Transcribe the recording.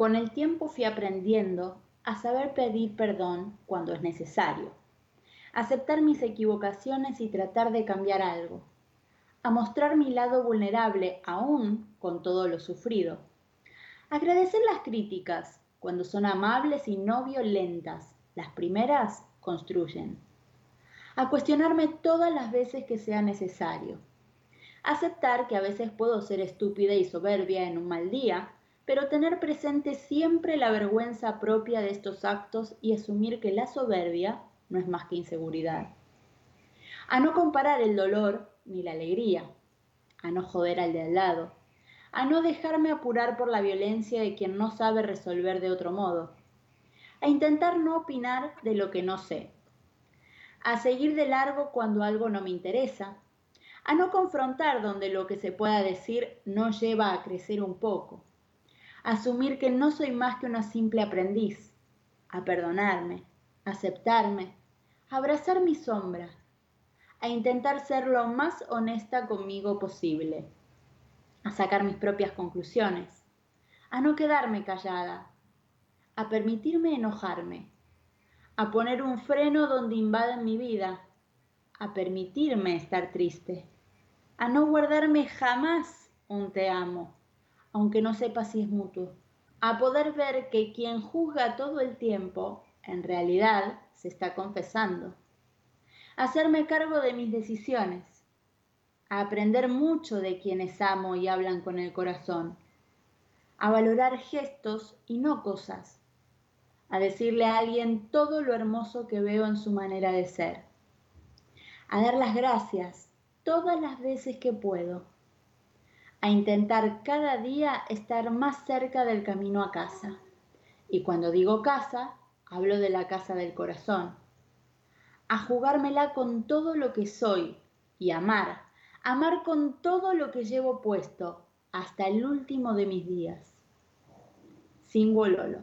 Con el tiempo fui aprendiendo a saber pedir perdón cuando es necesario, aceptar mis equivocaciones y tratar de cambiar algo, a mostrar mi lado vulnerable aún con todo lo sufrido, agradecer las críticas cuando son amables y no violentas, las primeras construyen, a cuestionarme todas las veces que sea necesario, aceptar que a veces puedo ser estúpida y soberbia en un mal día, pero tener presente siempre la vergüenza propia de estos actos y asumir que la soberbia no es más que inseguridad. A no comparar el dolor ni la alegría, a no joder al de al lado, a no dejarme apurar por la violencia de quien no sabe resolver de otro modo, a intentar no opinar de lo que no sé, a seguir de largo cuando algo no me interesa, a no confrontar donde lo que se pueda decir no lleva a crecer un poco, asumir que no soy más que una simple aprendiz, a perdonarme, aceptarme, a abrazar mi sombra, a intentar ser lo más honesta conmigo posible, a sacar mis propias conclusiones, a no quedarme callada, a permitirme enojarme, a poner un freno donde invaden mi vida, a permitirme estar triste, a no guardarme jamás un te amo aunque no sepa si es mutuo, a poder ver que quien juzga todo el tiempo, en realidad se está confesando, hacerme cargo de mis decisiones, a aprender mucho de quienes amo y hablan con el corazón, a valorar gestos y no cosas, a decirle a alguien todo lo hermoso que veo en su manera de ser, a dar las gracias todas las veces que puedo a intentar cada día estar más cerca del camino a casa. Y cuando digo casa, hablo de la casa del corazón. A jugármela con todo lo que soy y amar, amar con todo lo que llevo puesto hasta el último de mis días. Sin Lolo.